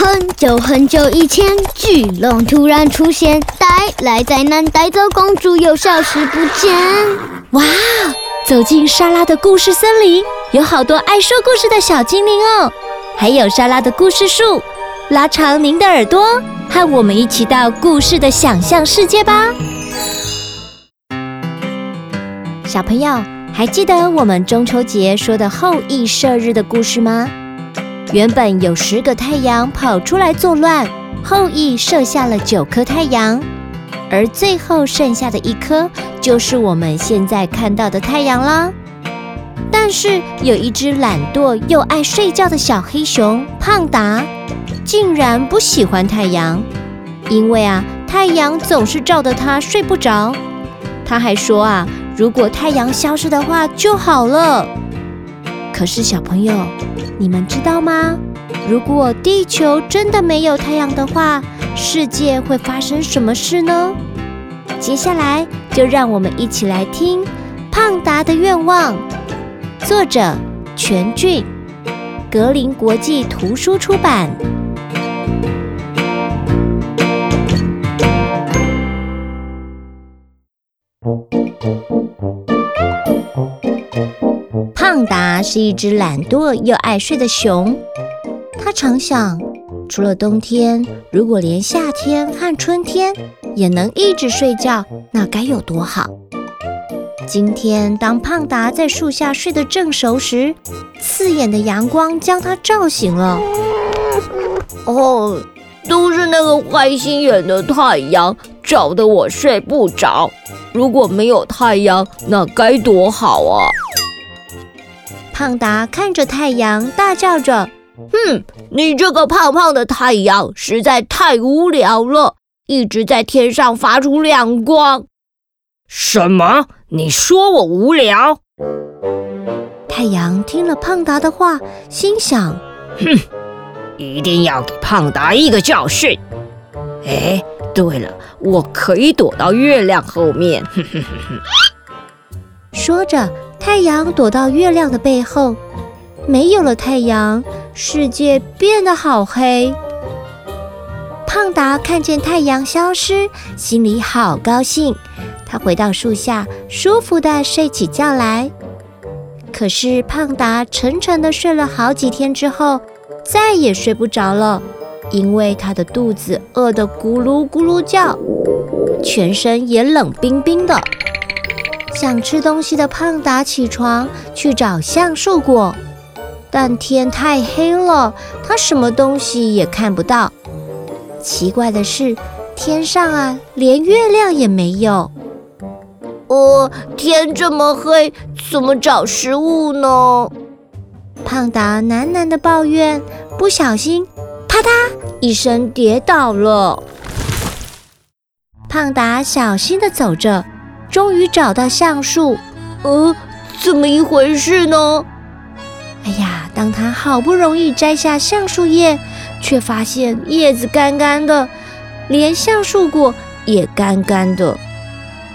很久很久以前，巨龙突然出现，带来灾难，带走公主，又消失不见。哇！走进莎拉的故事森林，有好多爱说故事的小精灵哦，还有莎拉的故事树。拉长您的耳朵，和我们一起到故事的想象世界吧。小朋友，还记得我们中秋节说的后羿射日的故事吗？原本有十个太阳跑出来作乱，后羿射下了九颗太阳，而最后剩下的一颗就是我们现在看到的太阳啦。但是有一只懒惰又爱睡觉的小黑熊胖达，竟然不喜欢太阳，因为啊，太阳总是照得他睡不着。他还说啊，如果太阳消失的话就好了。可是小朋友，你们知道吗？如果地球真的没有太阳的话，世界会发生什么事呢？接下来就让我们一起来听《胖达的愿望》，作者全俊，格林国际图书出版。达是一只懒惰又爱睡的熊。他常想，除了冬天，如果连夏天和春天也能一直睡觉，那该有多好！今天，当胖达在树下睡得正熟时，刺眼的阳光将他照醒了。哦，都是那个坏心眼的太阳，照得我睡不着。如果没有太阳，那该多好啊！胖达看着太阳，大叫着：“哼，你这个胖胖的太阳实在太无聊了，一直在天上发出亮光。”什么？你说我无聊？太阳听了胖达的话，心想：“哼，一定要给胖达一个教训。”哎，对了，我可以躲到月亮后面。说着。太阳躲到月亮的背后，没有了太阳，世界变得好黑。胖达看见太阳消失，心里好高兴。他回到树下，舒服地睡起觉来。可是胖达沉沉地睡了好几天之后，再也睡不着了，因为他的肚子饿得咕噜咕噜叫，全身也冷冰冰的。想吃东西的胖达起床去找橡树果，但天太黑了，他什么东西也看不到。奇怪的是，天上啊，连月亮也没有。哦，天这么黑，怎么找食物呢？胖达喃喃地抱怨，不小心，啪嗒一声跌倒了。胖达小心地走着。终于找到橡树，呃，怎么一回事呢？哎呀，当他好不容易摘下橡树叶，却发现叶子干干的，连橡树果也干干的。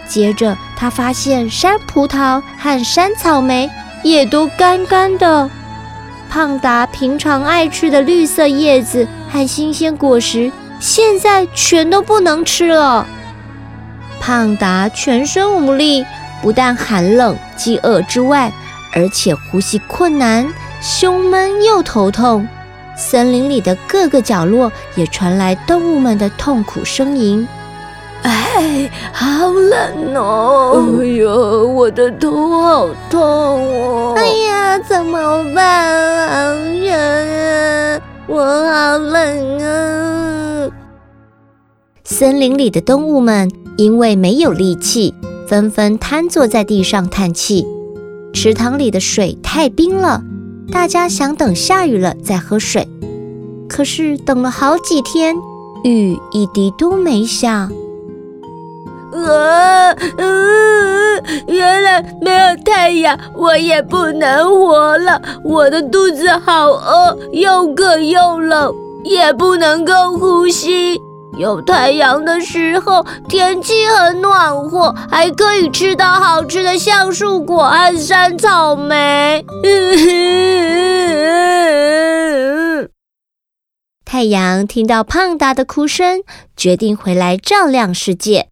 接着，他发现山葡萄和山草莓也都干干的。胖达平常爱吃的绿色叶子和新鲜果实，现在全都不能吃了。胖达全身无力，不但寒冷、饥饿之外，而且呼吸困难、胸闷又头痛。森林里的各个角落也传来动物们的痛苦呻吟。哎，好冷哦！哎呀，我的头好痛哦！哎呀，怎么办啊？人啊，我好冷啊！森林里的动物们。因为没有力气，纷纷瘫坐在地上叹气。池塘里的水太冰了，大家想等下雨了再喝水。可是等了好几天，雨一滴都没下。啊，嗯，原来没有太阳，我也不能活了。我的肚子好饿，又渴又冷，也不能够呼吸。有太阳的时候，天气很暖和，还可以吃到好吃的橡树果和山草莓。太阳听到胖达的哭声，决定回来照亮世界。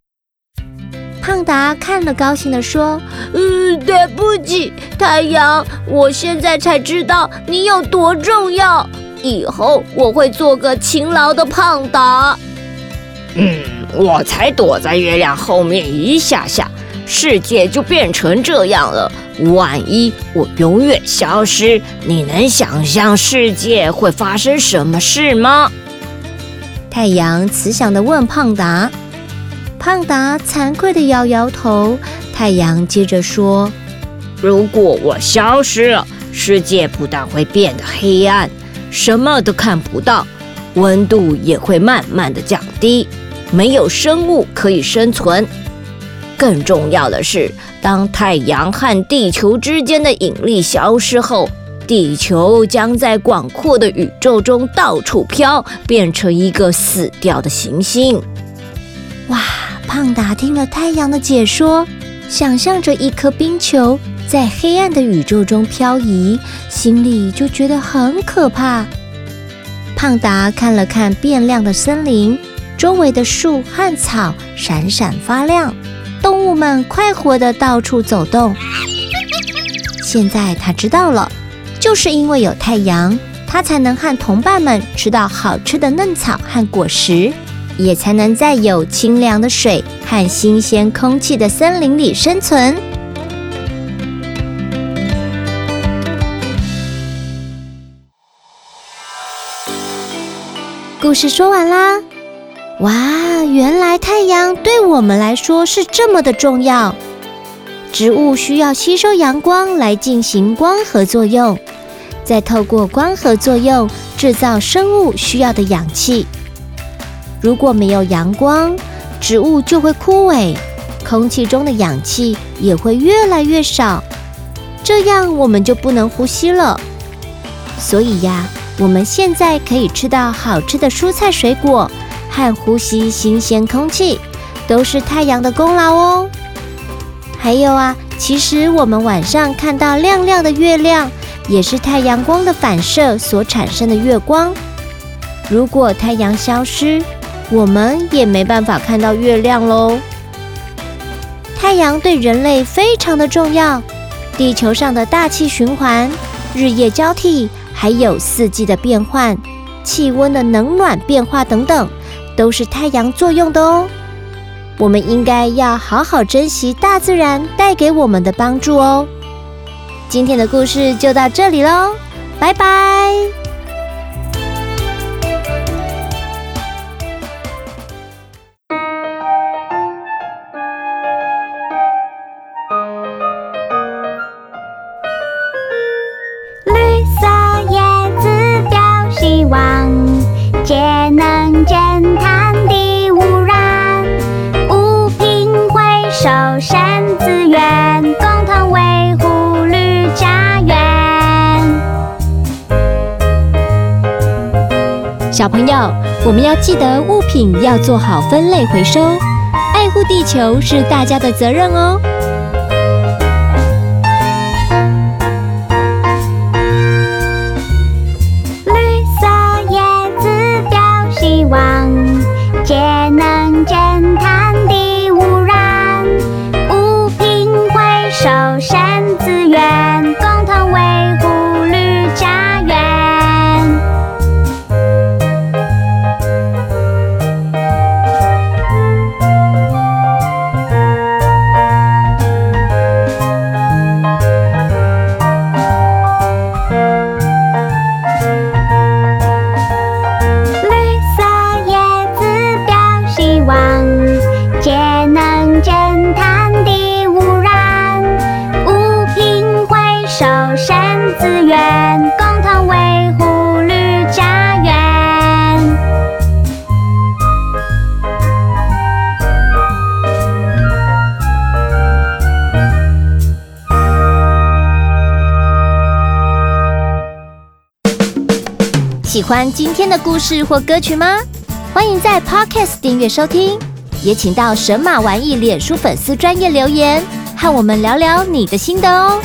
胖达看了，高兴地说：“嗯，对不起，太阳，我现在才知道你有多重要。以后我会做个勤劳的胖达。”嗯，我才躲在月亮后面一下下，世界就变成这样了。万一我永远消失，你能想象世界会发生什么事吗？太阳慈祥的问胖达。胖达惭愧的摇摇头。太阳接着说：“如果我消失了，世界不但会变得黑暗，什么都看不到，温度也会慢慢的降低，没有生物可以生存。更重要的是，当太阳和地球之间的引力消失后，地球将在广阔的宇宙中到处飘，变成一个死掉的行星。”哇！胖达听了太阳的解说，想象着一颗冰球在黑暗的宇宙中漂移，心里就觉得很可怕。胖达看了看变亮的森林，周围的树和草闪闪发亮，动物们快活地到处走动。现在他知道了，就是因为有太阳，他才能和同伴们吃到好吃的嫩草和果实。也才能在有清凉的水和新鲜空气的森林里生存。故事说完啦！哇，原来太阳对我们来说是这么的重要。植物需要吸收阳光来进行光合作用，再透过光合作用制造生物需要的氧气。如果没有阳光，植物就会枯萎，空气中的氧气也会越来越少，这样我们就不能呼吸了。所以呀，我们现在可以吃到好吃的蔬菜水果和呼吸新鲜空气，都是太阳的功劳哦。还有啊，其实我们晚上看到亮亮的月亮，也是太阳光的反射所产生的月光。如果太阳消失，我们也没办法看到月亮喽。太阳对人类非常的重要，地球上的大气循环、日夜交替，还有四季的变换、气温的冷暖变化等等，都是太阳作用的哦。我们应该要好好珍惜大自然带给我们的帮助哦。今天的故事就到这里喽，拜拜。望节能减碳低污染物品回收山资源共同维护绿家园。小朋友我们要记得物品要做好分类回收爱护地球是大家的责任哦。资源共同维护绿家园喜欢今天的故事或歌曲吗？欢迎在 Podcast 订阅收听，也请到神马玩意脸书粉丝专业留言，和我们聊聊你的心得哦。